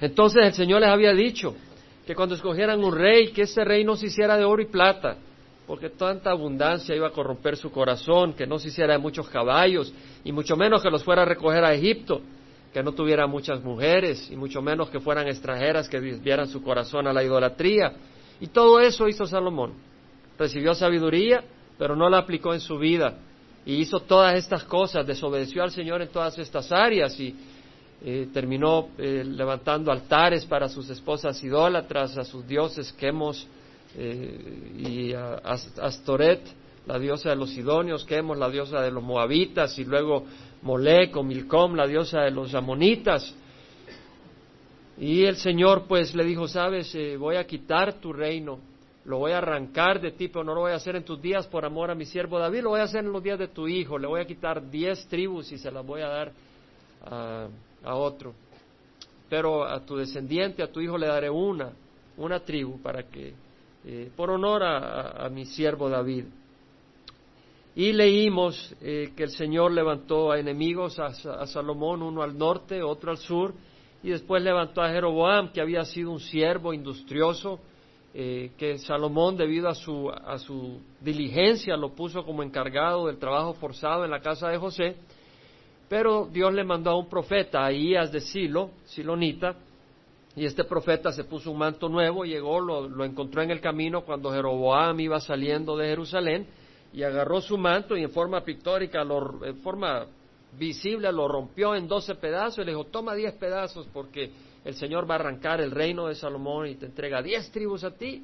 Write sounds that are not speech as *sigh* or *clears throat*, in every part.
Entonces el Señor les había dicho que cuando escogieran un rey, que ese rey no se hiciera de oro y plata, porque tanta abundancia iba a corromper su corazón, que no se hiciera de muchos caballos, y mucho menos que los fuera a recoger a Egipto, que no tuviera muchas mujeres, y mucho menos que fueran extranjeras que desviaran su corazón a la idolatría. Y todo eso hizo Salomón. Recibió sabiduría, pero no la aplicó en su vida. Y hizo todas estas cosas, desobedeció al Señor en todas estas áreas y eh, terminó eh, levantando altares para sus esposas idólatras, a sus dioses Quemos eh, y a Astoret, la diosa de los sidonios, Quemos, la diosa de los moabitas, y luego Molec o Milcom, la diosa de los amonitas. Y el Señor pues le dijo, sabes, voy a quitar tu reino, lo voy a arrancar de ti, pero no lo voy a hacer en tus días por amor a mi siervo David, lo voy a hacer en los días de tu hijo, le voy a quitar diez tribus y se las voy a dar a a otro. Pero a tu descendiente, a tu hijo le daré una, una tribu para que, eh, por honor a, mi siervo David. Y leímos eh, que el Señor levantó a enemigos a, Salomón, uno al norte, otro al sur, y después levantó a Jeroboam, que había sido un siervo industrioso, eh, que Salomón, debido a su, a su diligencia, lo puso como encargado del trabajo forzado en la casa de José, pero Dios le mandó a un profeta, a de Silo, Silonita, y este profeta se puso un manto nuevo, llegó, lo, encontró en el camino cuando Jeroboam iba saliendo de Jerusalén, y agarró su manto y en forma pictórica, en forma visible, lo rompió en doce pedazos y le dijo, toma diez pedazos porque el Señor va a arrancar el reino de Salomón y te entrega diez tribus a ti.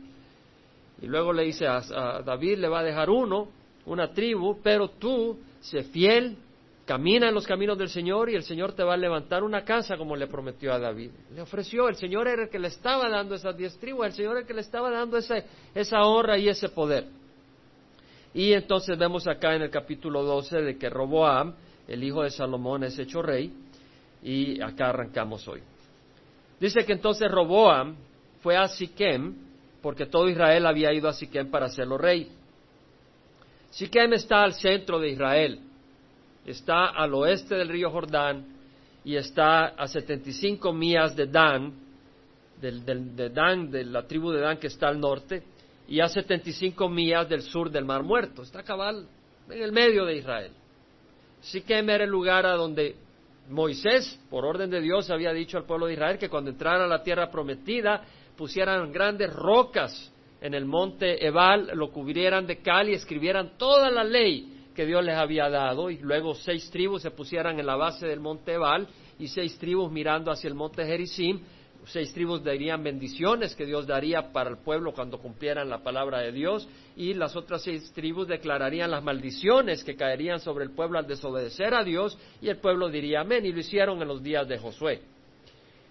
Y luego le dice a, a David, le va a dejar uno, una tribu, pero tú sé fiel Camina en los caminos del Señor y el Señor te va a levantar una casa como le prometió a David. Le ofreció, el Señor era el que le estaba dando esas diez tribus, el Señor era el que le estaba dando esa, esa honra y ese poder. Y entonces vemos acá en el capítulo 12 de que Roboam, el hijo de Salomón, es hecho rey y acá arrancamos hoy. Dice que entonces Roboam fue a Siquem porque todo Israel había ido a Siquem para hacerlo rey. Siquem está al centro de Israel está al oeste del río Jordán y está a 75 millas de Dan, de Dan, de la tribu de Dan que está al norte, y a 75 millas del sur del Mar Muerto. Está cabal en el medio de Israel. Siquem era el lugar a donde Moisés, por orden de Dios, había dicho al pueblo de Israel que cuando entrara a la tierra prometida pusieran grandes rocas en el monte Ebal, lo cubrieran de cal y escribieran toda la ley que Dios les había dado y luego seis tribus se pusieran en la base del monte Ebal y seis tribus mirando hacia el monte Gerizim. Seis tribus darían bendiciones que Dios daría para el pueblo cuando cumplieran la palabra de Dios y las otras seis tribus declararían las maldiciones que caerían sobre el pueblo al desobedecer a Dios y el pueblo diría amén y lo hicieron en los días de Josué.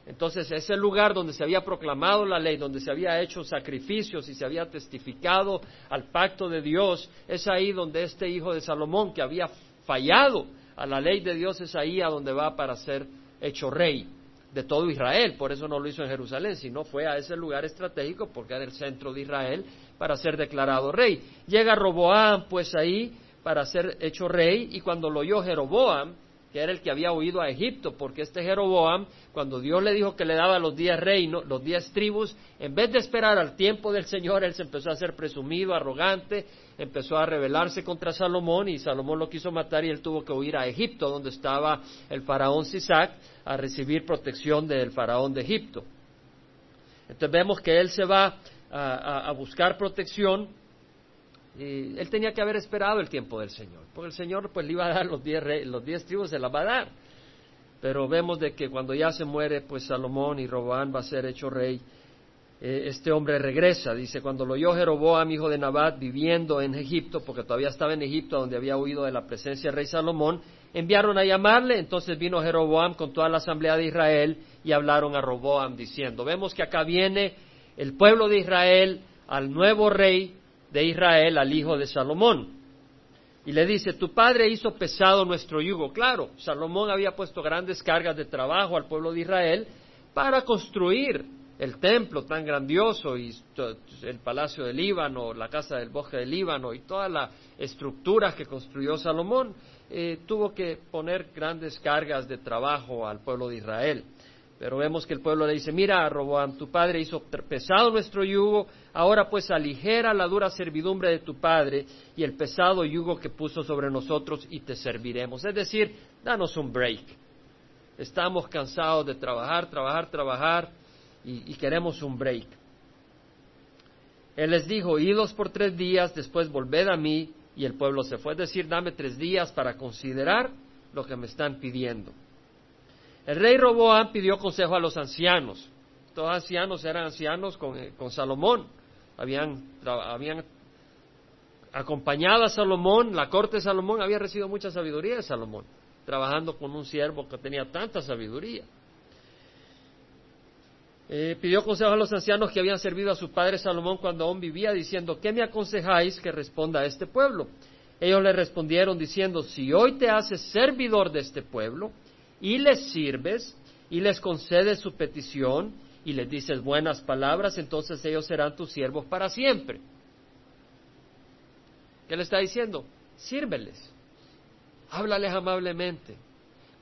Entonces, ese lugar donde se había proclamado la ley, donde se había hecho sacrificios y se había testificado al pacto de Dios, es ahí donde este hijo de Salomón, que había fallado a la ley de Dios, es ahí a donde va para ser hecho rey de todo Israel. Por eso no lo hizo en Jerusalén, sino fue a ese lugar estratégico, porque era el centro de Israel, para ser declarado rey. Llega Roboam, pues ahí, para ser hecho rey, y cuando lo oyó Jeroboam, que era el que había huido a Egipto, porque este Jeroboam, cuando Dios le dijo que le daba los diez reinos, los diez tribus, en vez de esperar al tiempo del Señor, él se empezó a hacer presumido, arrogante, empezó a rebelarse contra Salomón y Salomón lo quiso matar y él tuvo que huir a Egipto, donde estaba el faraón Sisac, a recibir protección del faraón de Egipto. Entonces vemos que él se va a buscar protección él tenía que haber esperado el tiempo del Señor, porque el Señor pues le iba a dar los diez, los diez tribus, se las va a dar. Pero vemos de que cuando ya se muere, pues Salomón y Roboán va a ser hecho rey. Eh, este hombre regresa, dice, cuando lo oyó Jeroboam, hijo de Nabat, viviendo en Egipto, porque todavía estaba en Egipto, donde había huido de la presencia del rey Salomón, enviaron a llamarle, entonces vino Jeroboam con toda la asamblea de Israel y hablaron a Roboam diciendo, vemos que acá viene el pueblo de Israel al nuevo rey de Israel al hijo de Salomón. Y le dice, tu padre hizo pesado nuestro yugo. Claro, Salomón había puesto grandes cargas de trabajo al pueblo de Israel para construir el templo tan grandioso y el palacio del Líbano, la casa del bosque del Líbano y toda la estructura que construyó Salomón, eh, tuvo que poner grandes cargas de trabajo al pueblo de Israel. Pero vemos que el pueblo le dice, mira, Roboam, tu padre hizo pesado nuestro yugo, ahora pues aligera la dura servidumbre de tu padre y el pesado yugo que puso sobre nosotros y te serviremos. Es decir, danos un break. Estamos cansados de trabajar, trabajar, trabajar y, y queremos un break. Él les dijo, idos por tres días, después volved a mí y el pueblo se fue. Es decir, dame tres días para considerar lo que me están pidiendo. El rey Roboam pidió consejo a los ancianos. Estos ancianos eran ancianos con, eh, Salomón. Habían, acompañado a Salomón, la corte de Salomón había recibido mucha sabiduría de Salomón, trabajando con un siervo que tenía tanta sabiduría. Eh, pidió consejo a los ancianos que habían servido a su padre Salomón cuando aún vivía, diciendo, ¿qué me aconsejáis que responda a este pueblo? Ellos le respondieron diciendo, si hoy te haces servidor de este pueblo, y les sirves y les concedes su petición y les dices buenas palabras, entonces ellos serán tus siervos para siempre. ¿Qué le está diciendo? Sírveles, háblales amablemente.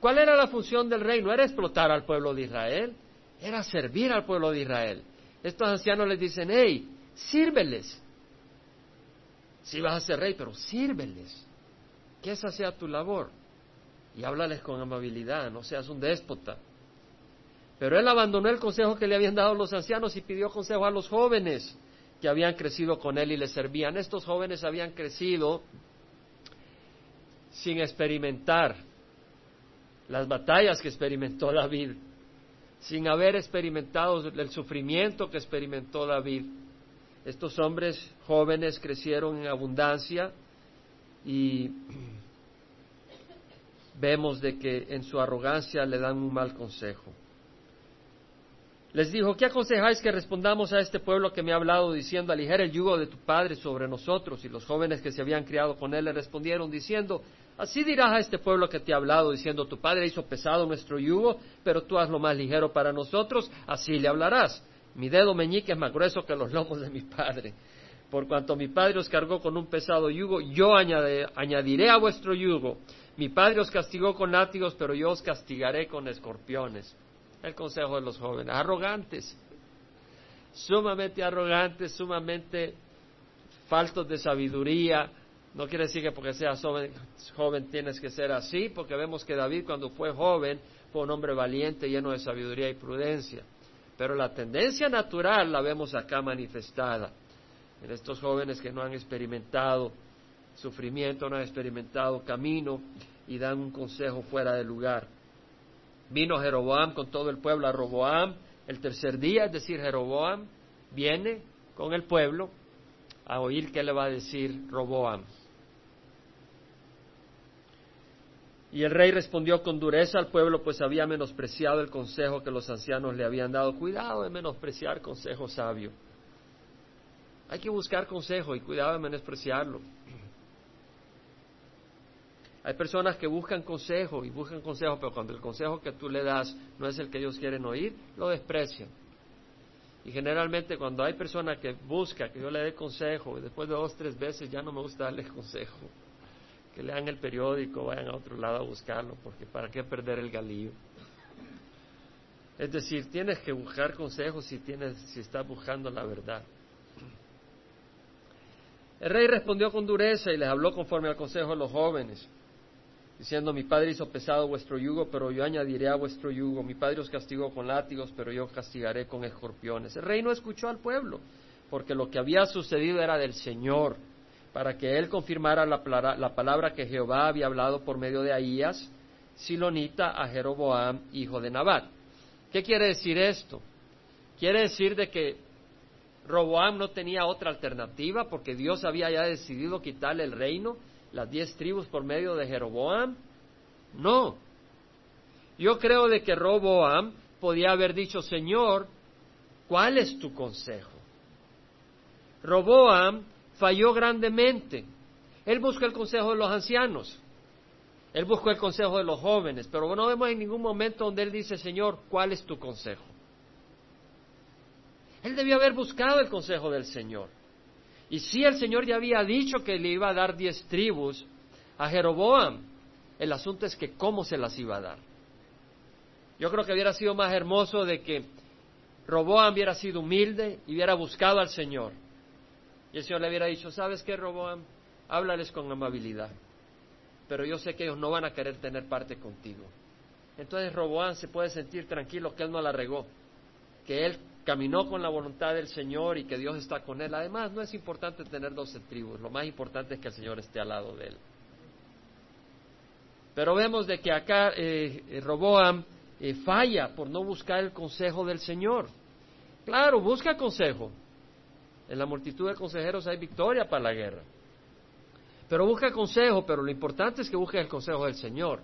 ¿Cuál era la función del rey? No era explotar al pueblo de Israel, era servir al pueblo de Israel. Estos ancianos les dicen, hey, sírveles. Si vas a ser rey, pero sírveles. Que esa sea tu labor y háblales con amabilidad, no seas un déspota. Pero él abandonó el consejo que le habían dado los ancianos y pidió consejo a los jóvenes que habían crecido con él y le servían. Estos jóvenes habían crecido sin experimentar las batallas que experimentó David, sin haber experimentado el sufrimiento que experimentó David. Estos hombres jóvenes crecieron en abundancia y vemos de que en su arrogancia le dan un mal consejo. Les dijo, ¿qué aconsejáis que respondamos a este pueblo que me ha hablado diciendo, aligera el yugo de tu padre sobre nosotros? Y los jóvenes que se habían criado con él le respondieron diciendo, así dirás a este pueblo que te ha hablado diciendo, tu padre hizo pesado nuestro yugo, pero tú hazlo más ligero para nosotros, así le hablarás. Mi dedo meñique es más grueso que los lomos de mi padre. Por cuanto mi padre os cargó con un pesado yugo, yo añadiré a vuestro yugo mi padre os castigó con látigos, pero yo os castigaré con escorpiones. El consejo de los jóvenes, arrogantes, sumamente arrogantes, sumamente faltos de sabiduría. No quiere decir que porque seas joven, joven tienes que ser así, porque vemos que David cuando fue joven fue un hombre valiente, lleno de sabiduría y prudencia. Pero la tendencia natural la vemos acá manifestada en estos jóvenes que no han experimentado sufrimiento, no han experimentado camino y dan un consejo fuera de lugar. Vino Jeroboam con todo el pueblo a Roboam el tercer día, es decir, Jeroboam viene con el pueblo a oír qué le va a decir Roboam. Y el rey respondió con dureza al pueblo, pues había menospreciado el consejo que los ancianos le habían dado. Cuidado de menospreciar consejo sabio. Hay que buscar consejo y cuidado de menospreciarlo. Hay personas que buscan consejo y buscan consejo, pero cuando el consejo que tú le das no es el que ellos quieren oír, lo desprecian. Y generalmente cuando hay personas que buscan que yo le dé consejo y después de dos, tres veces ya no me gusta darles *laughs* consejo, que lean el periódico, vayan a otro lado a buscarlo, porque ¿para qué perder el galillo? Es decir, tienes que buscar consejos si, tienes, si estás buscando la verdad. El rey respondió con dureza y les habló conforme al consejo de los jóvenes diciendo, mi padre hizo pesado vuestro yugo, pero yo añadiré a vuestro yugo. Mi padre os castigó con látigos, pero yo castigaré con escorpiones. El rey no escuchó al pueblo, porque lo que había sucedido era del Señor, para que él confirmara la, palabra que Jehová había hablado por medio de Ahías, Silonita, a Jeroboam, hijo de Nabat. ¿Qué quiere decir esto? Quiere decir de que Roboam no tenía otra alternativa porque Dios había ya decidido quitarle el reino las diez tribus por medio de Jeroboam? No. Yo creo de que Roboam podía haber dicho, Señor, ¿cuál es tu consejo? Roboam falló grandemente. Él buscó el consejo de los ancianos. Él buscó el consejo de los jóvenes, pero no vemos en ningún momento donde él dice, Señor, ¿cuál es tu consejo? Él debió haber buscado el consejo del Señor. Y si el Señor ya había dicho que le iba a dar diez tribus a Jeroboam, el asunto es que cómo se las iba a dar. Yo creo que hubiera sido más hermoso de que Roboam hubiera sido humilde y hubiera buscado al Señor. Y el Señor le hubiera dicho, ¿sabes qué, Roboam? Háblales con amabilidad. Pero yo sé que ellos no van a querer tener parte contigo. Entonces Roboam se puede sentir tranquilo que él no la regó, que él caminó con la voluntad del Señor y que Dios está con él. Además, no es importante tener doce tribus, lo más importante es que el Señor esté al lado de él. Pero vemos de que acá eh, Roboam eh, falla por no buscar el consejo del Señor. Claro, busca consejo. En la multitud de consejeros hay victoria para la guerra. Pero busca consejo, pero lo importante es que busques el consejo del Señor.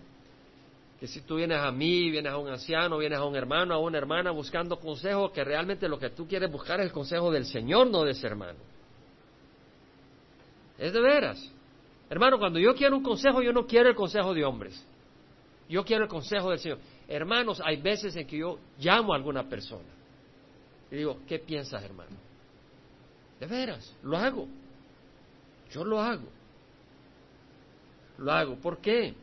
Que si tú vienes a mí, vienes a un anciano, vienes a un hermano, a una hermana buscando consejo, que realmente lo que tú quieres buscar es el consejo del Señor, no de ese hermano. Es de veras. Hermano, cuando yo quiero un consejo, yo no quiero el consejo de hombres. Yo quiero el consejo del Señor. Hermanos, hay veces en que yo llamo a alguna persona y digo, ¿qué piensas, hermano? De veras, lo hago. Yo lo hago. Lo hago. ¿Por qué?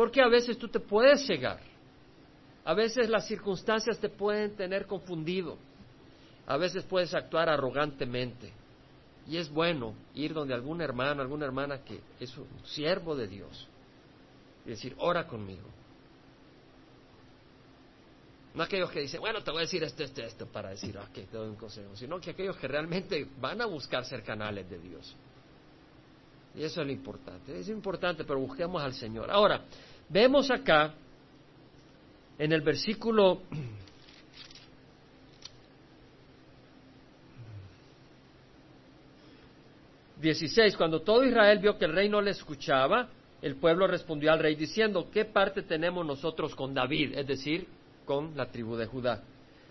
Porque a veces tú te puedes cegar. A veces las circunstancias te pueden tener confundido. A veces puedes actuar arrogantemente. Y es bueno ir donde algún hermano, alguna hermana que es un siervo de Dios y decir, ora conmigo. No aquellos que dicen, bueno, te voy a decir esto, esto, esto, para decir, ok, te doy un consejo, sino que aquellos que realmente van a buscar ser canales de Dios. Y eso es lo importante. Es importante, pero busquemos al Señor. Ahora, vemos acá, en el versículo 16, cuando todo Israel vio que el rey no le escuchaba, el pueblo respondió al rey diciendo, ¿qué parte tenemos nosotros con David? Es decir, con la tribu de Judá.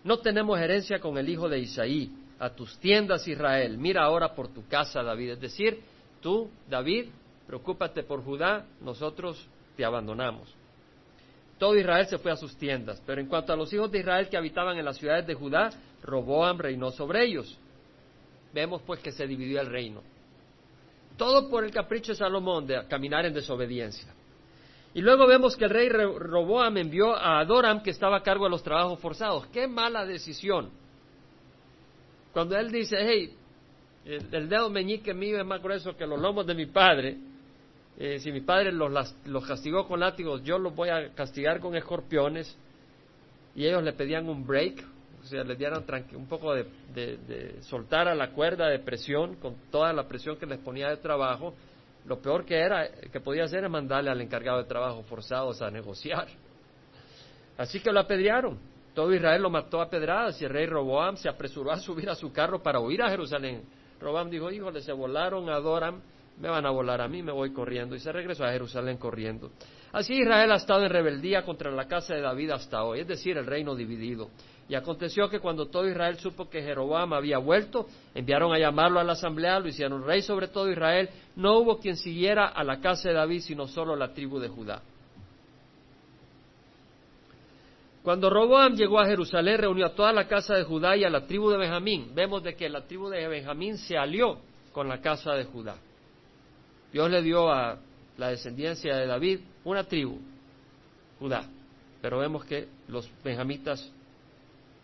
No tenemos herencia con el hijo de Isaí. A tus tiendas, Israel. Mira ahora por tu casa, David. Es decir, tú, David, preocúpate por Judá, nosotros te abandonamos. Todo Israel se fue a sus tiendas, pero en cuanto a los hijos de Israel que habitaban en las ciudades de Judá, Roboam reinó sobre ellos. Vemos pues que se dividió el reino. Todo por el capricho de Salomón de caminar en desobediencia. Y luego vemos que el rey Roboam envió a Adoram, que estaba a cargo de los trabajos forzados. ¡Qué mala decisión! Cuando él dice, hey, el, dedo meñique mío es más grueso que los lomos de mi padre, eh, si mi padre los, los castigó con látigos, yo los voy a castigar con escorpiones. Y ellos le pedían un break, o sea, les dieran un poco de, de, soltar a la cuerda de presión con toda la presión que les ponía de trabajo, lo peor que era que podía hacer es mandarle al encargado de trabajo forzados a negociar. Así que lo apedrearon. Todo Israel lo mató a pedradas y el rey Roboam se apresuró a subir a su carro para huir a Jerusalén. Roboam dijo, híjole, se volaron, adoran, me van a volar a mí, me voy corriendo. Y se regresó a Jerusalén corriendo. Así Israel ha estado en rebeldía contra la casa de David hasta hoy, es decir, el reino dividido. Y aconteció que cuando todo Israel supo que Jeroboam había vuelto, enviaron a llamarlo a la asamblea, lo hicieron rey sobre todo Israel. No hubo quien siguiera a la casa de David, sino solo la tribu de Judá. Cuando Roboam llegó a Jerusalén, reunió a toda la casa de Judá y a la tribu de Benjamín. Vemos de que la tribu de Benjamín se alió con la casa de Judá. Dios le dio a la descendencia de David una tribu, Judá. Pero vemos que los benjamitas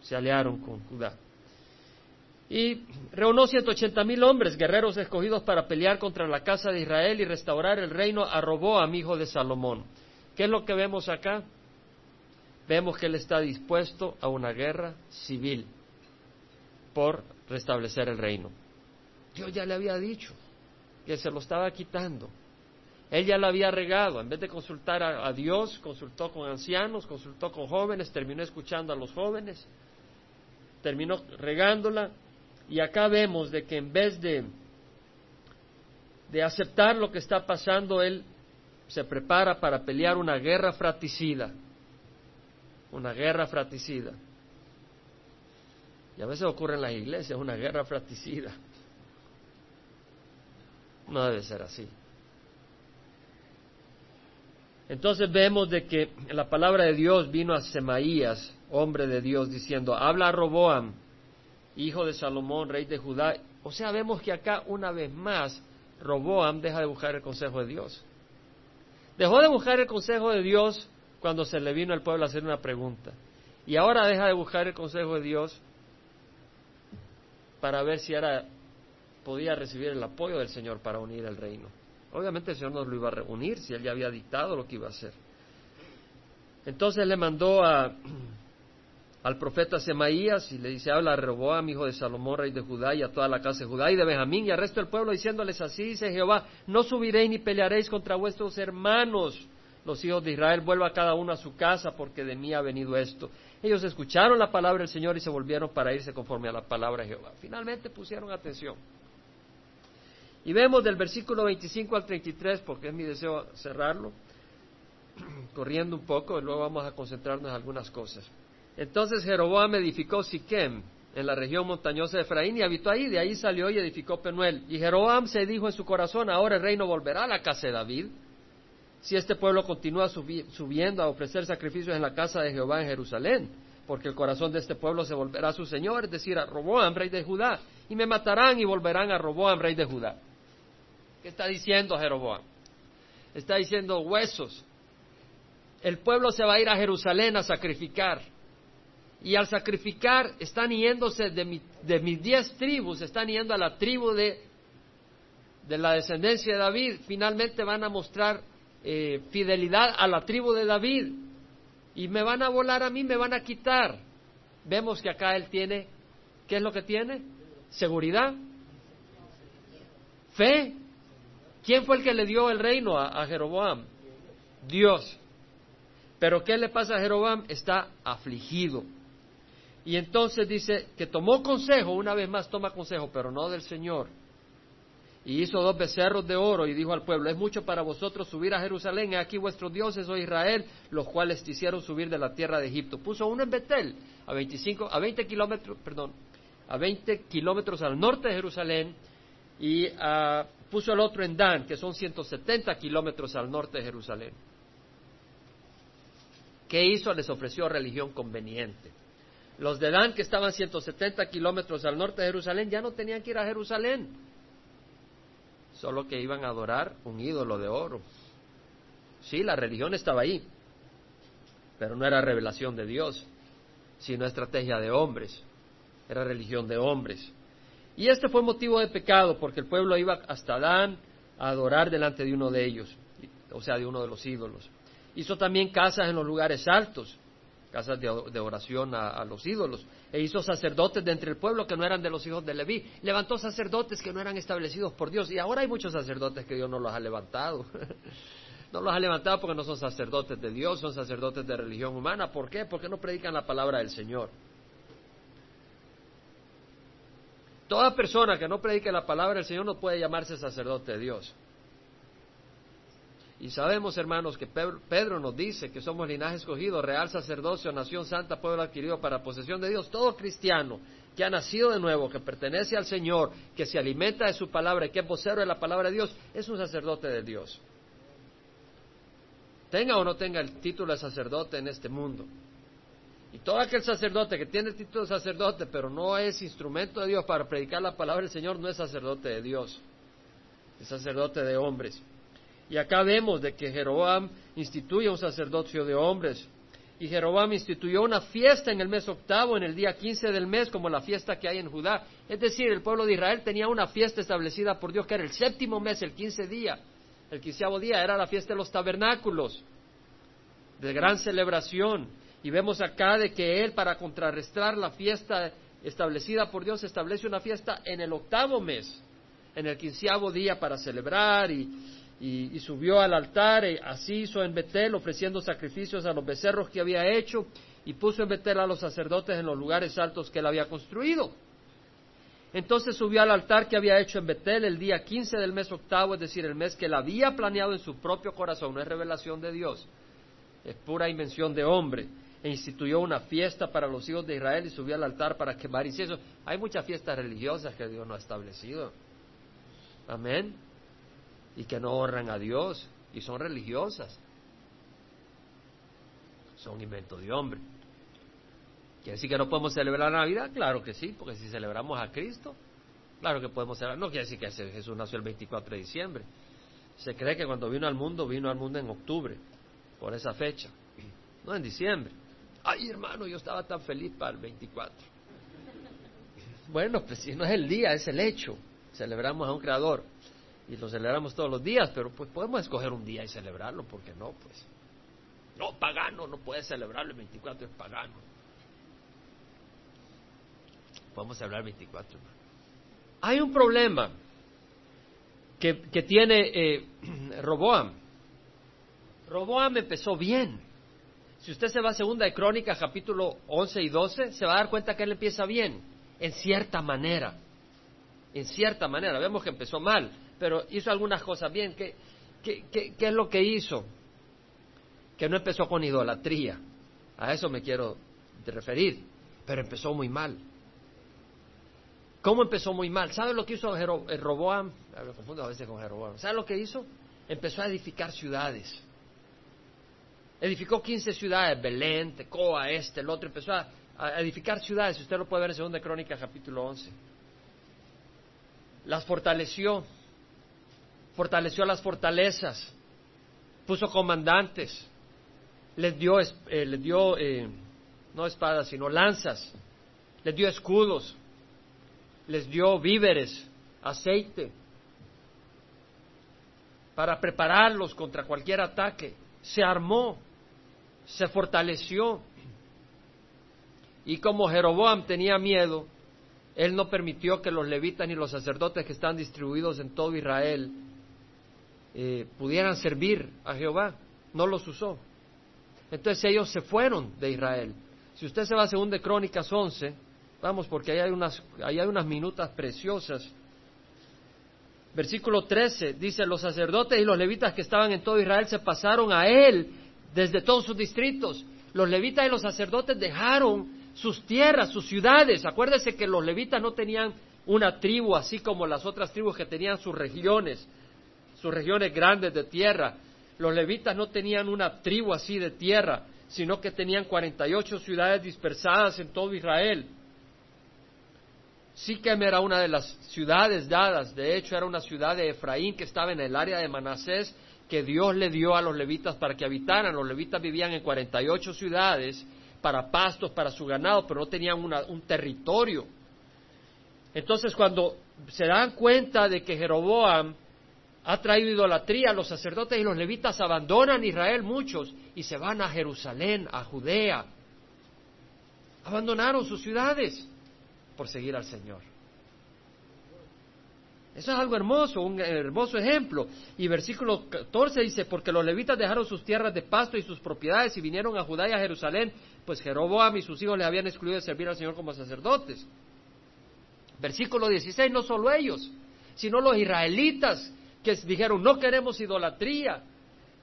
se aliaron con Judá. Y reunió 180 mil hombres, guerreros escogidos para pelear contra la casa de Israel y restaurar el reino a Roboam, hijo de Salomón. ¿Qué es lo que vemos acá? Vemos que él está dispuesto a una guerra civil por restablecer el reino. Dios ya le había dicho que se lo estaba quitando. Él ya lo había regado. En vez de consultar a, Dios, consultó con ancianos, consultó con jóvenes, terminó escuchando a los jóvenes terminó regándola y acá vemos de que en vez de, de aceptar lo que está pasando, él se prepara para pelear una guerra fratricida, una guerra fratricida. Y a veces ocurre en las iglesias una guerra fratricida. No debe ser así. Entonces vemos de que la palabra de Dios vino a Semaías hombre de Dios, diciendo, habla a Roboam, hijo de Salomón, rey de Judá. O sea, vemos que acá una vez más Roboam deja de buscar el consejo de Dios. Dejó de buscar el consejo de Dios cuando se le vino al pueblo a hacer una pregunta. Y ahora deja de buscar el consejo de Dios para ver si ahora podía recibir el apoyo del Señor para unir el reino. Obviamente el Señor no lo iba a reunir si él ya había dictado lo que iba a hacer. Entonces le mandó *clears throat* al profeta Semaías y le dice, habla a Rehoboam, hijo de Salomón, rey de Judá, y a toda la casa de Judá y de Benjamín y al resto del pueblo, diciéndoles así, dice Jehová, no subiréis ni pelearéis contra vuestros hermanos, los hijos de Israel, vuelva cada uno a su casa, porque de mí ha venido esto. Ellos escucharon la palabra del Señor y se volvieron para irse conforme a la palabra de Jehová. Finalmente pusieron atención. Y vemos del versículo 25 al 33, porque es mi deseo cerrarlo, *clears throat* corriendo un poco, y luego vamos a concentrarnos en algunas cosas. Entonces Jeroboam edificó Siquem en la región montañosa de Efraín y habitó ahí. De ahí salió y edificó Penuel. Y Jeroboam se dijo en su corazón, ahora el reino volverá a la casa de David. Si este pueblo continúa subiendo a ofrecer sacrificios en la casa de Jehová en Jerusalén, porque el corazón de este pueblo se volverá a su Señor, es decir, a Roboam, rey de Judá, y me matarán y volverán a Roboam, rey de Judá. ¿Qué está diciendo Jeroboam? Está diciendo huesos. El pueblo se va a ir a Jerusalén a sacrificar y al sacrificar están yéndose de, de mis diez tribus, están yendo a la tribu de, de la descendencia de David, finalmente van a mostrar eh, fidelidad a la tribu de David y me van a volar a mí, me van a quitar. Vemos que acá él tiene, ¿qué es lo que tiene? Seguridad, fe. ¿Quién fue el que le dio el reino a, a Jeroboam? Dios. Pero ¿qué le pasa a Jeroboam? Está afligido. Y entonces dice que tomó consejo, una vez más toma consejo, pero no del Señor. Y hizo dos becerros de oro y dijo al pueblo, es mucho para vosotros subir a Jerusalén, aquí vuestros dioses, o Israel, los cuales te hicieron subir de la tierra de Egipto. Puso uno en Betel, a 25, a 20 kilómetros, perdón, a 20 kilómetros al norte de Jerusalén, y ah, puso el otro en Dan, que son 170 kilómetros al norte de Jerusalén. ¿Qué hizo? Les ofreció religión conveniente. Los de Dan, que estaban 170 kilómetros al norte de Jerusalén, ya no tenían que ir a Jerusalén, solo que iban a adorar un ídolo de oro. Sí, la religión estaba ahí, pero no era revelación de Dios, sino estrategia de hombres, era religión de hombres. Y este fue motivo de pecado, porque el pueblo iba hasta Dan a adorar delante de uno de ellos, o sea, de uno de los ídolos. Hizo también casas en los lugares altos, casas de, oración a, los ídolos, e hizo sacerdotes de entre el pueblo que no eran de los hijos de Leví, levantó sacerdotes que no eran establecidos por Dios, y ahora hay muchos sacerdotes que Dios no los ha levantado. *laughs* no los ha levantado porque no son sacerdotes de Dios, son sacerdotes de religión humana. ¿Por qué? Porque no predican la palabra del Señor. Toda persona que no predique la palabra del Señor no puede llamarse sacerdote de Dios. Y sabemos, hermanos, que Pedro nos dice que somos linaje escogido, real sacerdocio, nación santa, pueblo adquirido para posesión de Dios. Todo cristiano que ha nacido de nuevo, que pertenece al Señor, que se alimenta de su palabra y que es vocero de la palabra de Dios, es un sacerdote de Dios. Tenga o no tenga el título de sacerdote en este mundo. Y todo aquel sacerdote que tiene el título de sacerdote, pero no es instrumento de Dios para predicar la palabra del Señor, no es sacerdote de Dios, es sacerdote de hombres. Y acá vemos de que Jeroboam instituye un sacerdocio de hombres. Y Jeroboam instituyó una fiesta en el mes octavo, en el día quince del mes, como la fiesta que hay en Judá. Es decir, el pueblo de Israel tenía una fiesta establecida por Dios, que era el séptimo mes, el quince día. El quinceavo día era la fiesta de los tabernáculos, de gran celebración. Y vemos acá de que él, para contrarrestar la fiesta establecida por Dios, establece una fiesta en el octavo mes, en el quinceavo día para celebrar y, y, subió al altar, y así hizo en Betel, ofreciendo sacrificios a los becerros que había hecho, y puso en Betel a los sacerdotes en los lugares altos que él había construido. Entonces subió al altar que había hecho en Betel el día quince del mes octavo, es decir, el mes que él había planeado en su propio corazón, no es revelación de Dios, es pura invención de hombre, e instituyó una fiesta para los hijos de Israel y subió al altar para quemar incienso. Hay muchas fiestas religiosas que Dios no ha establecido. Amén y que no honran a Dios y son religiosas. Son inventos de hombre. ¿Quiere decir que no podemos celebrar la Navidad? Claro que sí, porque si celebramos a Cristo, claro que podemos celebrar. No quiere decir que Jesús nació el 24 de diciembre. Se cree que cuando vino al mundo, vino al mundo en octubre, por esa fecha. no en diciembre. Ay, hermano, yo estaba tan feliz para el 24. Bueno, pues si no es el día, es el hecho. Celebramos a un creador y lo celebramos todos los días, pero pues podemos escoger un día y celebrarlo, porque no, pues. No, pagano, no puede celebrarlo el 24, es pagano. Podemos celebrar el 24. Hay un problema que, que tiene eh, *clears throat* Roboam. Roboam empezó bien. Si usted se va a Segunda de Crónicas, capítulo 11 y 12, se va a dar cuenta que él empieza bien, en cierta manera. En cierta manera. Vemos que empezó mal, pero hizo algunas cosas bien. ¿Qué, es lo que hizo? Que no empezó con idolatría. A eso me quiero referir. Pero empezó muy mal. ¿Cómo empezó muy mal? ¿Sabe lo que hizo Roboam? Me confundo a veces con Jeroboam. ¿Sabe lo que hizo? Empezó a edificar ciudades. Edificó 15 ciudades, Belén, Tecoa, este, el otro. Empezó a, edificar ciudades. Usted lo puede ver en 2 Crónica, capítulo 11. Las fortaleció. Fortaleció las fortalezas. Puso comandantes. Les dio, eh, les dio eh, no espadas, sino lanzas. Les dio escudos les dio víveres, aceite, para prepararlos contra cualquier ataque. Se armó, se fortaleció. Y como Jeroboam tenía miedo, él no permitió que los levitas ni los sacerdotes que están distribuidos en todo Israel eh, pudieran servir a Jehová. No los usó. Entonces ellos se fueron de Israel. Si usted se va a 2 Crónicas 11, Vamos, porque ahí hay unas, hay unas minutas preciosas. Versículo 13 dice, los sacerdotes y los levitas que estaban en todo Israel se pasaron a él desde todos sus distritos. Los levitas y los sacerdotes dejaron sus tierras, sus ciudades. Acuérdese que los levitas no tenían una tribu así como las otras tribus que tenían sus regiones, sus regiones grandes de tierra. Los levitas no tenían una tribu así de tierra, sino que tenían 48 ciudades dispersadas en todo Israel. Siquem era una de las ciudades dadas, de hecho era una ciudad de Efraín que estaba en el área de Manasés, que Dios le dio a los levitas para que habitaran. Los levitas vivían en 48 ciudades para pastos, para su ganado, pero no tenían un territorio. Entonces cuando se dan cuenta de que Jeroboam ha traído idolatría, los sacerdotes y los levitas abandonan Israel muchos y se van a Jerusalén, a Judea. Abandonaron sus ciudades por seguir al Señor. Eso es algo hermoso, un hermoso ejemplo. Y versículo 14 dice, porque los levitas dejaron sus tierras de pasto y sus propiedades y vinieron a Judá y a Jerusalén, pues Jeroboam y sus hijos les habían excluido de servir al Señor como sacerdotes. Versículo 16, no solo ellos, sino los israelitas que dijeron, no queremos idolatría.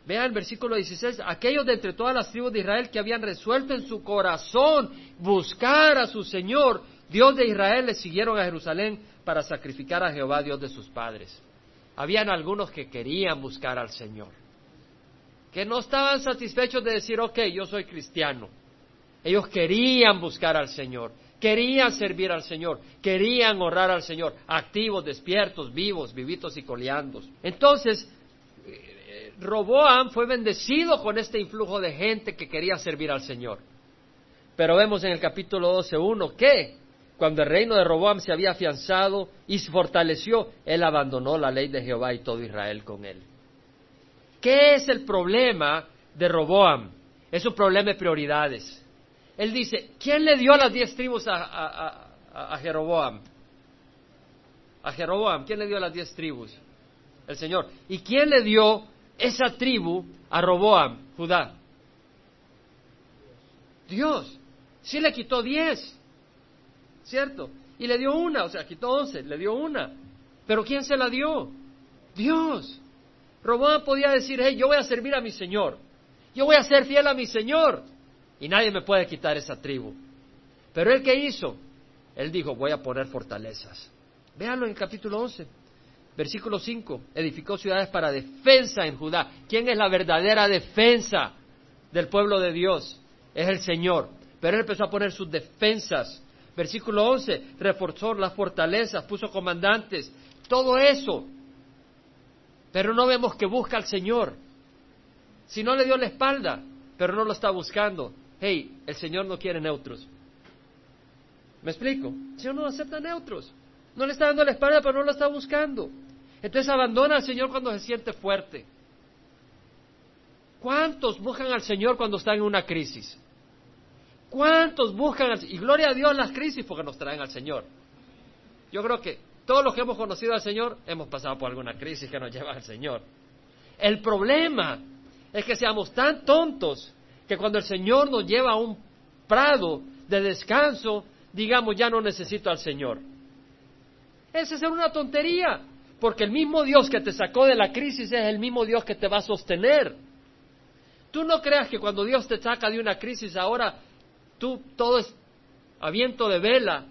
Vean el versículo 16, aquellos de entre todas las tribus de Israel que habían resuelto en su corazón buscar a su Señor, Dios de Israel le siguieron a Jerusalén para sacrificar a Jehová, Dios de sus padres. Habían algunos que querían buscar al Señor, que no estaban satisfechos de decir, ok, yo soy cristiano. Ellos querían buscar al Señor, querían servir al Señor, querían honrar al Señor, activos, despiertos, vivos, vivitos y coleandos. Entonces, eh, Roboam fue bendecido con este influjo de gente que quería servir al Señor. Pero vemos en el capítulo 12.1 que cuando el reino de Roboam se había afianzado y se fortaleció, él abandonó la ley de Jehová y todo Israel con él. ¿Qué es el problema de Roboam? Es un problema de prioridades. Él dice, ¿quién le dio las diez tribus a, Jeroboam? A Jeroboam, ¿quién le dio las diez tribus? El Señor. ¿Y quién le dio esa tribu a Roboam, Judá? Dios. Sí le quitó diez. ¿cierto? Y le dio una, o sea, quitó once, le dio una. Pero ¿quién se la dio? Dios. Roboam podía decir, hey, yo voy a servir a mi Señor, yo voy a ser fiel a mi Señor, y nadie me puede quitar esa tribu. Pero él qué hizo? Él dijo, voy a poner fortalezas. Véanlo en el capítulo 11, versículo 5. Edificó ciudades para defensa en Judá. ¿Quién es la verdadera defensa del pueblo de Dios? Es el Señor. Pero él empezó a poner sus defensas Versículo 11, reforzó las fortalezas, puso comandantes, todo eso. Pero no vemos que busca al Señor. Si no le dio la espalda, pero no lo está buscando. Hey, el Señor no quiere neutros. ¿Me explico? El Señor no acepta neutros. No le está dando la espalda, pero no lo está buscando. Entonces abandona al Señor cuando se siente fuerte. ¿Cuántos buscan al Señor cuando están en una crisis? ¿Cuántos buscan al Señor? Y gloria a Dios las crisis porque nos traen al Señor. Yo creo que todos los que hemos conocido al Señor hemos pasado por alguna crisis que nos lleva al Señor. El problema es que seamos tan tontos que cuando el Señor nos lleva a un prado de descanso, digamos, ya no necesito al Señor. Esa es una tontería, porque el mismo Dios que te sacó de la crisis es el mismo Dios que te va a sostener. Tú no creas que cuando Dios te saca de una crisis ahora tú todo es a viento de vela,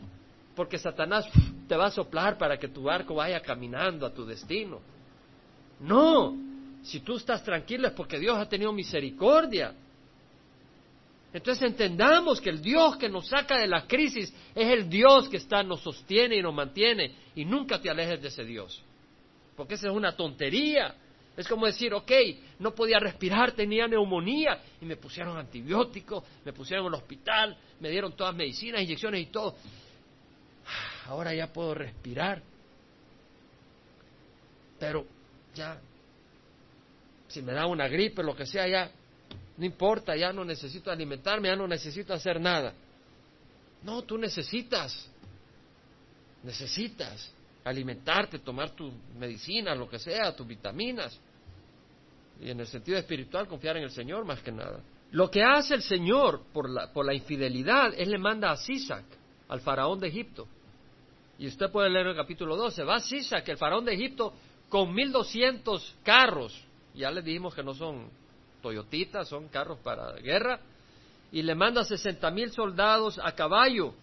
porque Satanás te va a soplar para que tu barco vaya caminando a tu destino. No, si tú estás tranquilo es porque Dios ha tenido misericordia. Entonces entendamos que el Dios que nos saca de la crisis es el Dios que está, nos sostiene y nos mantiene. Y nunca te alejes de ese Dios. Porque esa es una tontería. Es como decir, ok, no podía respirar, tenía neumonía y me pusieron antibióticos, me pusieron en el hospital, me dieron todas medicinas, inyecciones y todo. Ahora ya puedo respirar. Pero ya, si me da una gripe, lo que sea, ya no importa, ya no necesito alimentarme, ya no necesito hacer nada. No, tú necesitas, necesitas alimentarte, tomar tu medicina, lo que sea, tus vitaminas. Y en el sentido espiritual, confiar en el Señor más que nada. Lo que hace el Señor por la, por la infidelidad, Él le manda a Sisac, al faraón de Egipto. Y usted puede leer el capítulo 12. Va Sisac, el faraón de Egipto, con 1200 carros. Ya les dijimos que no son Toyotitas, son carros para guerra, y le manda sesenta mil soldados a caballo,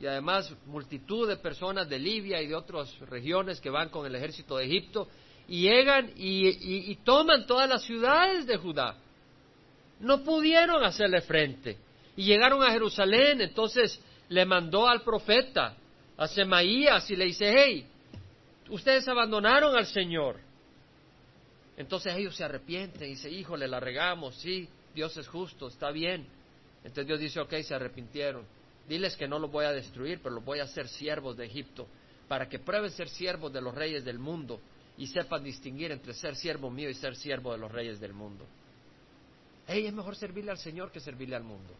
y además multitud de personas de Libia y de otras regiones que van con el ejército de Egipto, y llegan y, toman todas las ciudades de Judá. No pudieron hacerle frente. Y llegaron a Jerusalén, entonces le mandó al profeta, a Semaías, y le dice, hey, ustedes abandonaron al Señor. Entonces ellos se arrepienten y dicen, híjole, la regamos, sí, Dios es justo, está bien. Entonces Dios dice, ok, se arrepintieron. Diles que no los voy a destruir, pero los voy a hacer siervos de Egipto, para que prueben ser siervos de los reyes del mundo y sepan distinguir entre ser siervo mío y ser siervo de los reyes del mundo. Hey, es mejor servirle al Señor que servirle al mundo.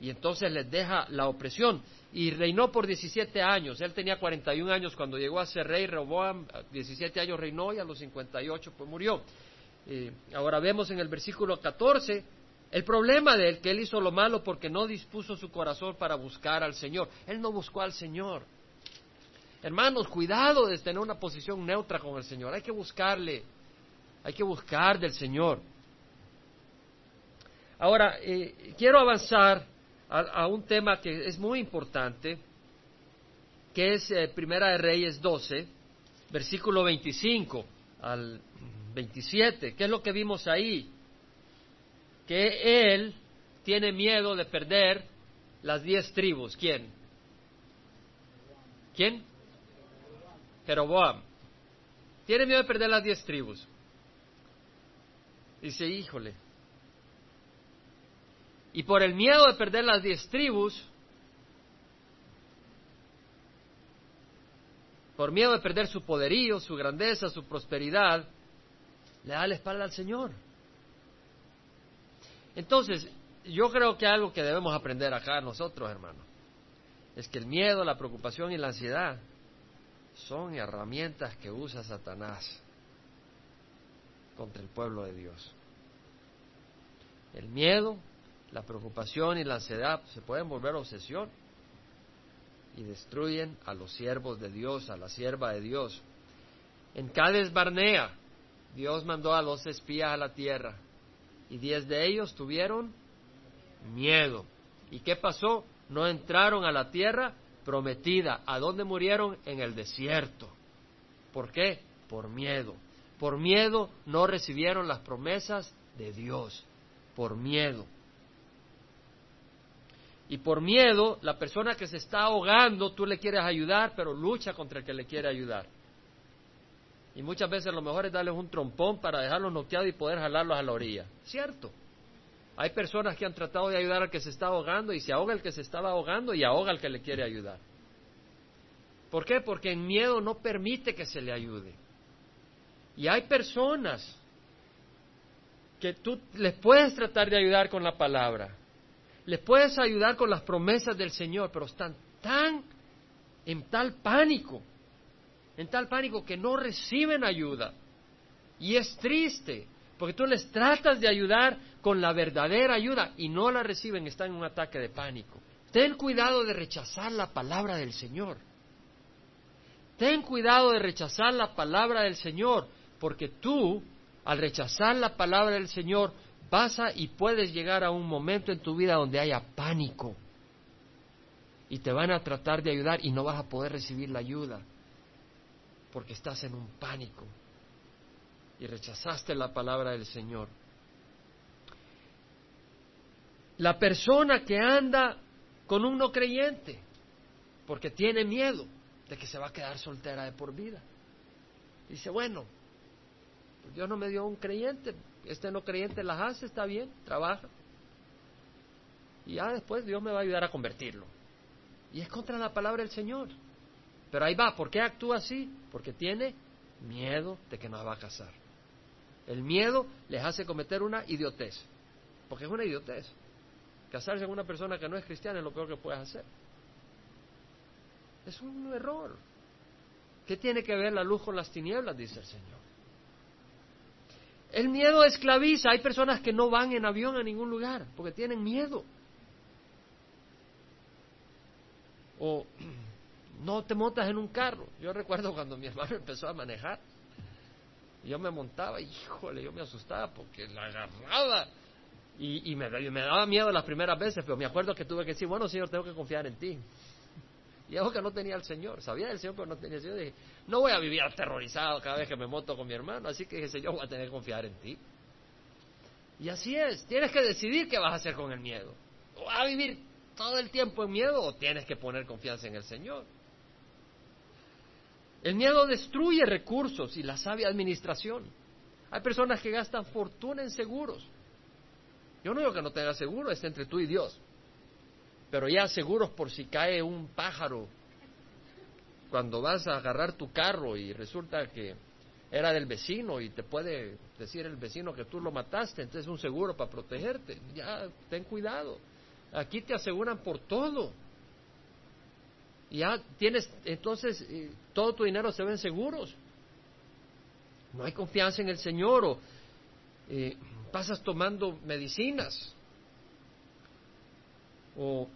Y entonces les deja la opresión. Y reinó por 17 años. Él tenía 41 años cuando llegó a ser rey. Rehoboam, 17 años reinó y a los 58 pues murió. Eh, ahora vemos en el versículo 14 el problema de él, que él hizo lo malo porque no dispuso su corazón para buscar al Señor. Él no buscó al Señor. Hermanos, cuidado de tener una posición neutra con el Señor. Hay que buscarle. Hay que buscar del Señor. Ahora, eh, quiero avanzar a, un tema que es muy importante, que es eh, Primera de Reyes 12, versículo 25 al 27. ¿Qué es lo que vimos ahí? Que él tiene miedo de perder las diez tribus. ¿Quién? ¿Quién? Jeroboam. Tiene miedo de perder las diez tribus. Dice, híjole, y por el miedo de perder las diez tribus, por miedo de perder su poderío, su grandeza, su prosperidad, le da la espalda al Señor. Entonces, yo creo que algo que debemos aprender acá nosotros, hermanos, es que el miedo, la preocupación y la ansiedad son herramientas que usa Satanás contra el pueblo de Dios. El miedo, la preocupación y la ansiedad se pueden volver obsesión y destruyen a los siervos de Dios, a la sierva de Dios. En Cades Barnea, Dios mandó a dos espías a la tierra y diez de ellos tuvieron miedo. ¿Y qué pasó? No entraron a la tierra prometida. ¿A dónde murieron? En el desierto. ¿Por qué? Por miedo. Por miedo no recibieron las promesas de Dios. Por miedo. Y por miedo, la persona que se está ahogando, tú le quieres ayudar, pero lucha contra el que le quiere ayudar. Y muchas veces lo mejor es darles un trompón para dejarlos noqueados y poder jalarlos a la orilla. ¿Cierto? Hay personas que han tratado de ayudar al que se está ahogando y se ahoga el que se estaba ahogando y ahoga al que le quiere ayudar. ¿Por qué? Porque el miedo no permite que se le ayude. Y hay personas que tú les puedes tratar de ayudar con la palabra, les puedes ayudar con las promesas del Señor, pero están tan en tal pánico, en tal pánico que no reciben ayuda. Y es triste, porque tú les tratas de ayudar con la verdadera ayuda y no la reciben, están en un ataque de pánico. Ten cuidado de rechazar la palabra del Señor. Ten cuidado de rechazar la palabra del Señor, porque tú, al rechazar la palabra del Señor, vas a y puedes llegar a un momento en tu vida donde haya pánico. Y te van a tratar de ayudar y no vas a poder recibir la ayuda, porque estás en un pánico y rechazaste la palabra del Señor. La persona que anda con un no creyente, porque tiene miedo de que se va a quedar soltera de por vida. Dice, bueno, pues Dios no me dio un creyente, este no creyente las hace, está bien, trabaja. Y ya después Dios me va a ayudar a convertirlo. Y es contra la palabra del Señor. Pero ahí va, ¿por qué actúa así? Porque tiene miedo de que no va a casar. El miedo les hace cometer una idiotez, porque es una idiotez. Casarse con una persona que no es cristiana es lo peor que puedes hacer. Es un error. ¿Qué tiene que ver la luz con las tinieblas? Dice el Señor. El miedo esclaviza. Hay personas que no van en avión a ningún lugar porque tienen miedo. O *clears throat* no te montas en un carro. Yo recuerdo cuando mi *laughs* hermano empezó a manejar, yo me montaba, híjole, yo me asustaba porque la agarraba y, y me, me, daba miedo las primeras veces, pero me acuerdo que tuve que decir, bueno, Señor, tengo que confiar en ti. Y algo que no tenía el Señor, sabía del Señor, pero no tenía el Señor. Dije, no voy a vivir aterrorizado cada vez que me monto con mi hermano, así que dije, Señor, voy a tener que confiar en ti. Y así es, tienes que decidir qué vas a hacer con el miedo. ¿O vas a vivir todo el tiempo en miedo o tienes que poner confianza en el Señor? El miedo destruye recursos y la sabia administración. Hay personas que gastan fortuna en seguros. Yo no digo que no tenga seguro, es entre tú y Dios. Pero ya seguros por si cae un pájaro cuando vas a agarrar tu carro y resulta que era del vecino y te puede decir el vecino que tú lo mataste, entonces es un seguro para protegerte. Ya, ten cuidado. Aquí te aseguran por todo ya tienes, entonces eh, todo tu dinero se ven seguros. No hay confianza en el Señor o eh, pasas tomando medicinas. O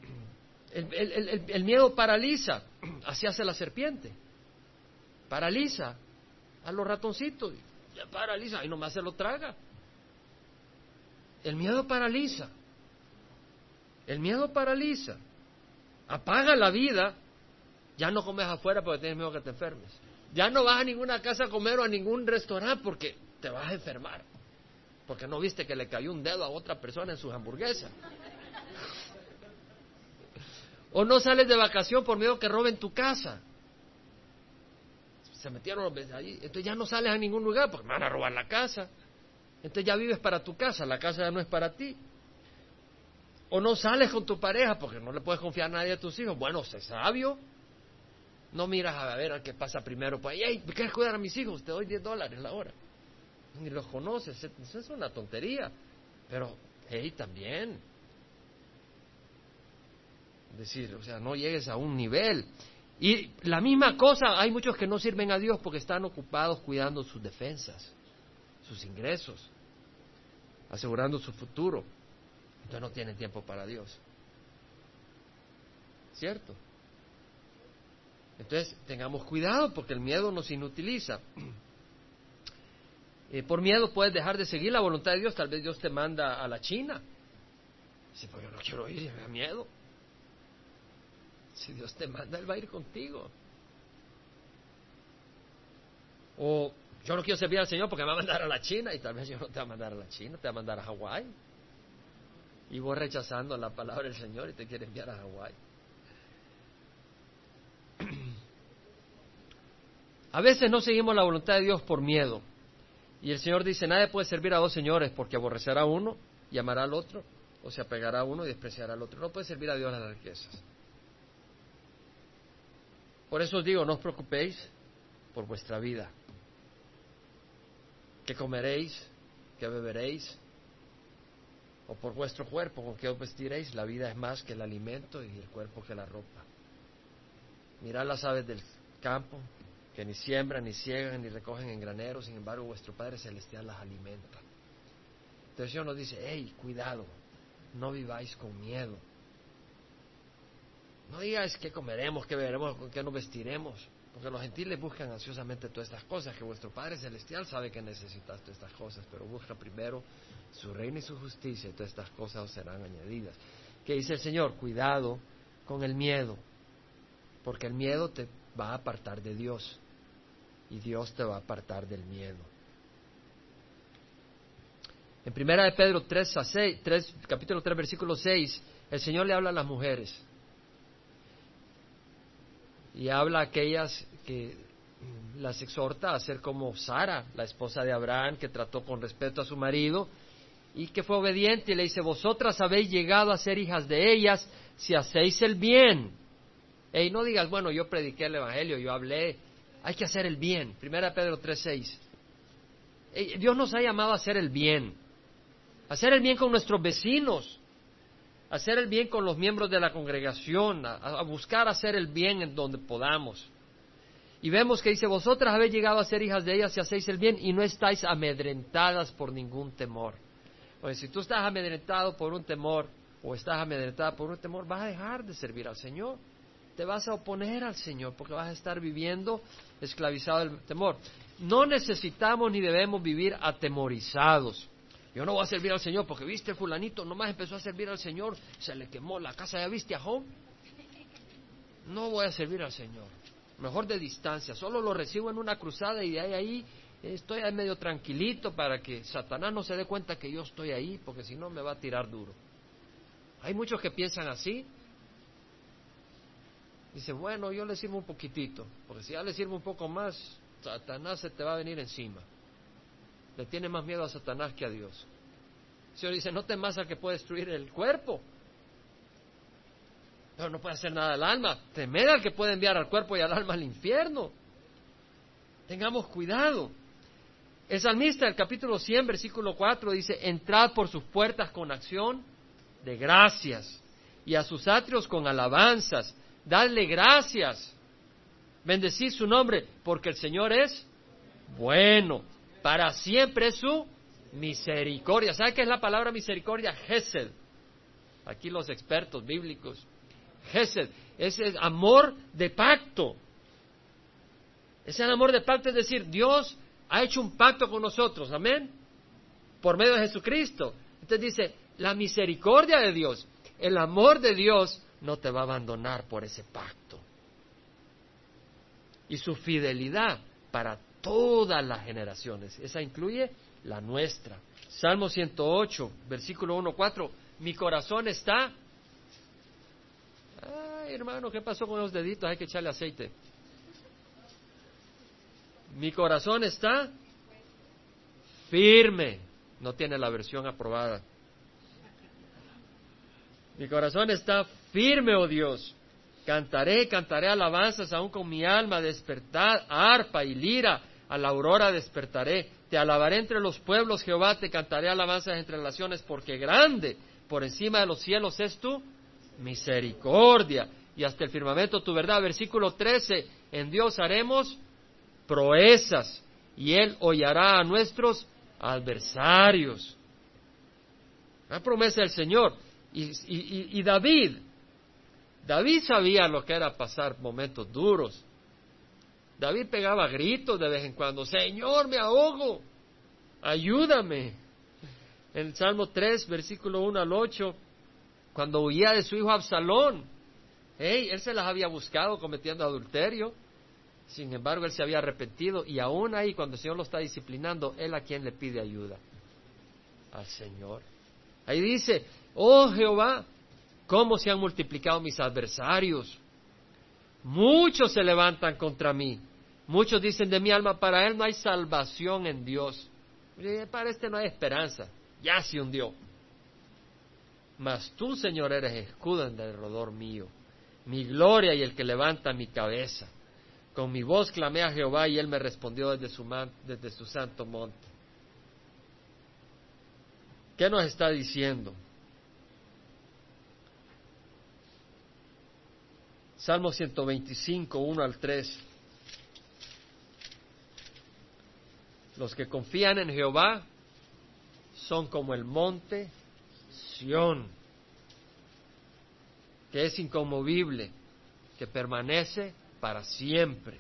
el, miedo paraliza, así hace la serpiente. Paraliza a los ratoncitos, ya paraliza y nomás se lo traga. El miedo paraliza. El miedo paraliza. Apaga la vida ya no comes afuera porque tienes miedo que te enfermes. Ya no vas a ninguna casa a comer o a ningún restaurante porque te vas a enfermar. Porque no viste que le cayó un dedo a otra persona en sus hamburguesas. O no sales de vacación por miedo que roben tu casa. Se metieron los allí. Entonces ya no sales a ningún lugar porque me van a robar la casa. Entonces ya vives para tu casa, la casa ya no es para ti. O no sales con tu pareja porque no le puedes confiar a nadie a tus hijos. Bueno, sé sabio. No miras a ver al que pasa primero. Pues, hey, ¿me quieres cuidar a mis hijos? Te doy 10 dólares la hora. Ni los conoces. Eso es una tontería. Pero, hey, también. Decir, o sea, no llegues a un nivel. Y la misma cosa, hay muchos que no sirven a Dios porque están ocupados cuidando sus defensas, sus ingresos, asegurando su futuro. Entonces no tienen tiempo para Dios. ¿Cierto? Entonces, tengamos cuidado porque el miedo nos inutiliza. *clears throat* Eh, por miedo puedes dejar de seguir la voluntad de Dios. Tal vez Dios te manda a la China. Dice, pues yo no quiero ir, me da miedo. *laughs* Si Dios te manda, Él va a ir contigo. O yo no quiero servir al Señor porque me va a mandar a la China y tal vez yo no te va a mandar a la China, te va a mandar a Hawái. Y vos rechazando la palabra del Señor y te quiere enviar a Hawái. *clears throat* A veces no seguimos la voluntad de Dios por miedo. Y el Señor dice, nadie puede servir a dos señores porque aborrecerá a uno y amará al otro, o se apegará a uno y despreciará al otro. No puede servir a Dios las riquezas. Por eso os digo, no os preocupéis por vuestra vida. ¿Qué comeréis? ¿Qué beberéis? O por vuestro cuerpo, ¿con qué os vestiréis? La vida es más que el alimento y el cuerpo que la ropa. Mirad las aves del campo, que ni siembran, ni ciegan, ni recogen en graneros, sin embargo vuestro Padre Celestial las alimenta. Entonces Señor nos dice, hey, cuidado, no viváis con miedo. No digáis qué comeremos, qué beberemos, con qué nos vestiremos, porque los gentiles buscan ansiosamente todas estas cosas, que vuestro Padre Celestial sabe que necesitas todas estas cosas, pero busca primero su reino y su justicia y todas estas cosas os serán añadidas. ¿Qué dice el Señor? Cuidado con el miedo, porque el miedo te va a apartar de Dios y Dios te va a apartar del miedo. En primera de Pedro 3 a 6, capítulo 3, versículo 6, el Señor le habla a las mujeres y habla a aquellas que las exhorta a ser como Sara, la esposa de Abraham, que trató con respeto a su marido y que fue obediente y le dice, vosotras habéis llegado a ser hijas de ellas si hacéis el bien. Y no digas, bueno, yo prediqué el Evangelio, yo hablé, hay que hacer el bien. Primera Pedro 3.6. Dios nos ha llamado a hacer el bien, hacer el bien con nuestros vecinos, hacer el bien con los miembros de la congregación, a, buscar hacer el bien en donde podamos. Y vemos que dice, vosotras habéis llegado a ser hijas de ellas si hacéis el bien y no estáis amedrentadas por ningún temor. Pues si tú estás amedrentado por un temor o estás amedrentada por un temor, vas a dejar de servir al Señor. Te vas a oponer al Señor porque vas a estar viviendo esclavizado del temor. No necesitamos ni debemos vivir atemorizados. Yo no voy a servir al Señor porque viste fulanito, nomás empezó a servir al Señor, se le quemó la casa, ¿ya viste a Job? No voy a servir al Señor. Mejor de distancia, solo lo recibo en una cruzada y de ahí ahí estoy ahí medio tranquilito para que Satanás no se dé cuenta que yo estoy ahí, porque si no me va a tirar duro. Hay muchos que piensan así. Dicen, bueno, yo le sirvo un poquitito, porque si ya le sirvo un poco más, Satanás se te va a venir encima. Le tiene más miedo a Satanás que a Dios. El Señor dice, no temas al que puede destruir el cuerpo, pero no puede hacer nada al alma. Temer al que puede enviar al cuerpo y al alma al infierno. Tengamos cuidado. El salmista, el capítulo 100, versículo 4, dice, entrad por sus puertas con acción de gracias y a sus atrios con alabanzas. Dadle gracias. Bendecid su nombre, porque el Señor es bueno para siempre su misericordia. ¿Sabe qué es la palabra misericordia? Gesed. Aquí los expertos bíblicos. Gesed es amor de pacto. Es el amor de pacto, es decir, Dios ha hecho un pacto con nosotros, amén, por medio de Jesucristo. Entonces dice, la misericordia de Dios, el amor de Dios no te va a abandonar por ese pacto. Y su fidelidad para todas las generaciones. Esa incluye la nuestra. Salmo 108, versículo 1, 4. Mi corazón está. Ay, hermano, ¿qué pasó con los deditos? Hay que echarle aceite. Mi corazón está firme. No tiene la versión aprobada. Mi corazón está firme, oh Dios. Cantaré, cantaré alabanzas aún con mi alma, despertar, arpa y lira, a la aurora despertaré. Te alabaré entre los pueblos, Jehová, te cantaré alabanzas entre las naciones, porque grande por encima de los cielos es tu misericordia y hasta el firmamento tu verdad. Versículo 13, en Dios haremos proezas y Él hollará a nuestros adversarios. La promesa del Señor. y David, David sabía lo que era pasar momentos duros. David pegaba gritos de vez en cuando, Señor, me ahogo, ayúdame. En el Salmo 3, versículo 1 al 8, cuando huía de su hijo Absalón, hey, él se las había buscado cometiendo adulterio, sin embargo él se había arrepentido y aún ahí cuando el Señor lo está disciplinando, él a quien le pide ayuda, al Señor. Ahí dice, oh Jehová, cómo se han multiplicado mis adversarios. Muchos se levantan contra mí. Muchos dicen de mi alma, para él no hay salvación en Dios. Para este no hay esperanza. Ya se hundió. Mas tú, Señor, eres escudo en derredor mío, mi gloria y el que levanta mi cabeza. Con mi voz clamé a Jehová y él me respondió desde su, desde su santo monte. ¿Qué nos está diciendo? Salmo 125, 1 al 3. Los que confían en Jehová son como el monte Sión, que es inconmovible, que permanece para siempre.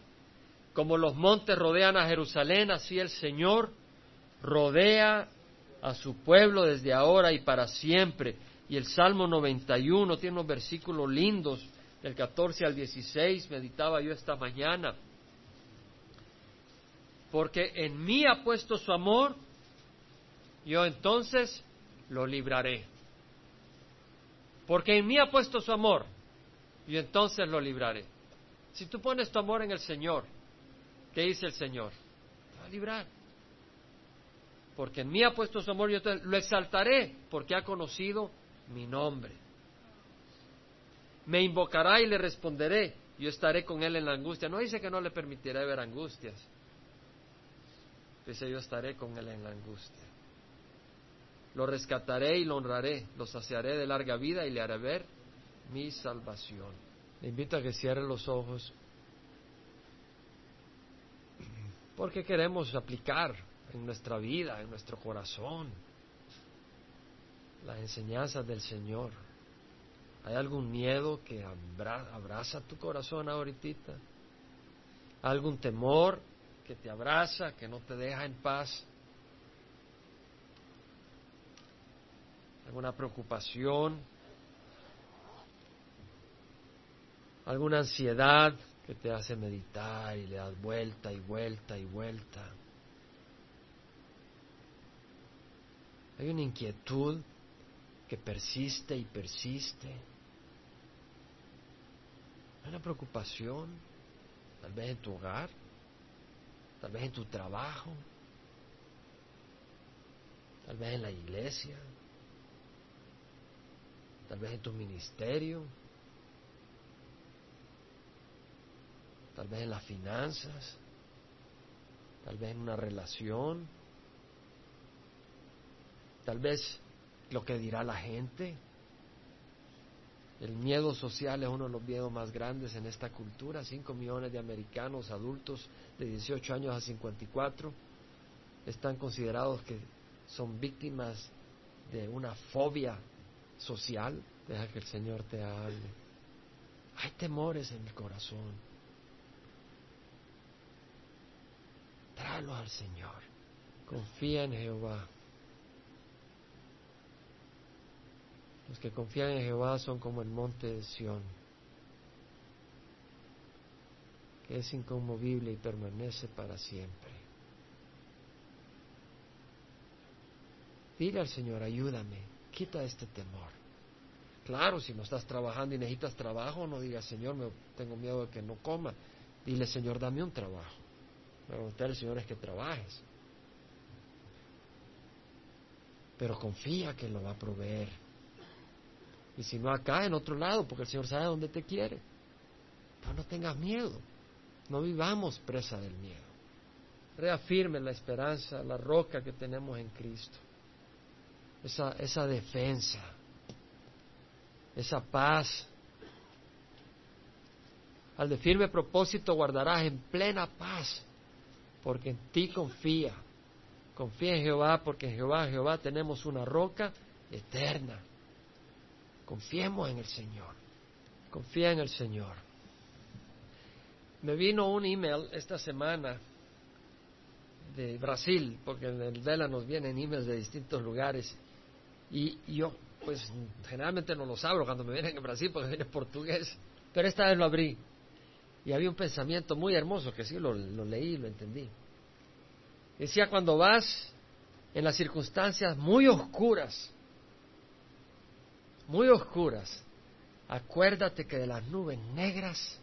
Como los montes rodean a Jerusalén, así el Señor rodea a su pueblo desde ahora y para siempre. Y el Salmo 91 tiene unos versículos lindos, del 14 al 16, meditaba yo esta mañana porque en mí ha puesto su amor, yo entonces lo libraré. Porque en mí ha puesto su amor, yo entonces lo libraré. Si tú pones tu amor en el Señor, ¿qué dice el Señor? Te va a librar. Porque en mí ha puesto su amor, yo lo exaltaré, porque ha conocido mi nombre. Me invocará y le responderé, yo estaré con él en la angustia. No dice que no le permitiré ver angustias Dice, yo estaré con él en la angustia. Lo rescataré y lo honraré, lo saciaré de larga vida y le haré ver mi salvación. Le invito a que cierre los ojos porque queremos aplicar en nuestra vida, en nuestro corazón, las enseñanzas del Señor. ¿Hay algún miedo que abraza tu corazón ahorita? ¿Algún temor que te abraza, que no te deja en paz, alguna preocupación, alguna ansiedad que te hace meditar y le das vuelta y vuelta y vuelta. Hay una inquietud que persiste y persiste. Una preocupación, tal vez en tu hogar, tal vez en tu trabajo, tal vez en la iglesia, tal vez en tu ministerio, tal vez en las finanzas, tal vez en una relación, tal vez lo que dirá la gente. El miedo social es uno de los miedos más grandes en esta cultura. Cinco millones de americanos adultos de 18 años a 54 están considerados que son víctimas de una fobia social. Deja que el Señor te hable. Hay temores en el corazón. Tráelos al Señor. Confía en Jehová. Los que confían en Jehová son como el monte de Sión, que es inconmovible y permanece para siempre. Dile al Señor, ayúdame, quita este temor. Claro, si no estás trabajando y necesitas trabajo, no digas, Señor, me, tengo miedo de que no coma. Dile, Señor, dame un trabajo. Preguntar al Señor es que trabajes. Pero confía que lo va a proveer y si no acá, en otro lado, porque el Señor sabe dónde te quiere. No tengas miedo. No vivamos presa del miedo. Reafirme la esperanza, la roca que tenemos en Cristo. Esa, esa defensa, esa paz. Al de firme propósito guardarás en plena paz, porque en ti confía. Confía en Jehová, porque en Jehová, Jehová tenemos una roca eterna. Confiemos en el Señor. Confía en el Señor. Me vino un email esta semana de Brasil, porque en el Vela nos vienen emails de distintos lugares. Y yo, pues, generalmente no los abro cuando me vienen en Brasil porque viene portugués. Pero esta vez lo abrí. Y había un pensamiento muy hermoso que sí lo, lo leí y lo entendí. Decía, cuando vas en las circunstancias muy oscuras, muy oscuras, acuérdate que de las nubes negras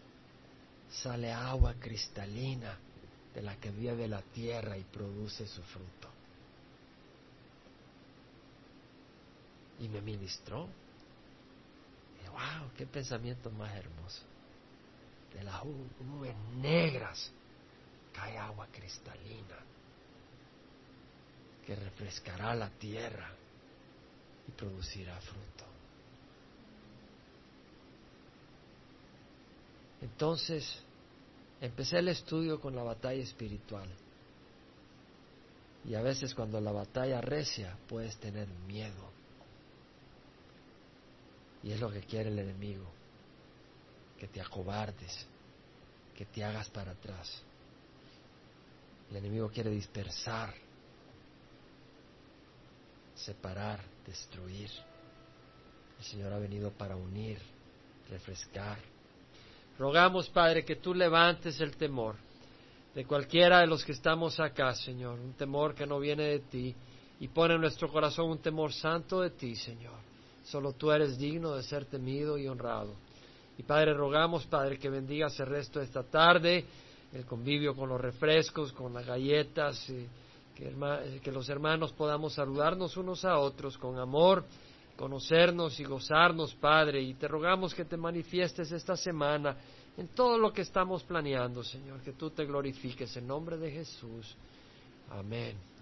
sale agua cristalina de la que vive la tierra y produce su fruto. Y me ministró. Y wow, qué pensamiento más hermoso. De las nubes negras cae agua cristalina que refrescará la tierra y producirá fruto. Entonces, empecé el estudio con la batalla espiritual. Y a veces cuando la batalla recia puedes tener miedo. Y es lo que quiere el enemigo, que te acobardes, que te hagas para atrás. El enemigo quiere dispersar, separar, destruir. El Señor ha venido para unir, refrescar. Rogamos, Padre, que tú levantes el temor de cualquiera de los que estamos acá, Señor, un temor que no viene de ti, y pone en nuestro corazón un temor santo de ti, Señor. Solo tú eres digno de ser temido y honrado. Y Padre, rogamos, Padre, que bendigas el resto de esta tarde, el convivio con los refrescos, con las galletas, y que, que los hermanos podamos saludarnos unos a otros con amor, conocernos y gozarnos, Padre, y te rogamos que te manifiestes esta semana en todo lo que estamos planeando, Señor, que tú te glorifiques en nombre de Jesús. Amén.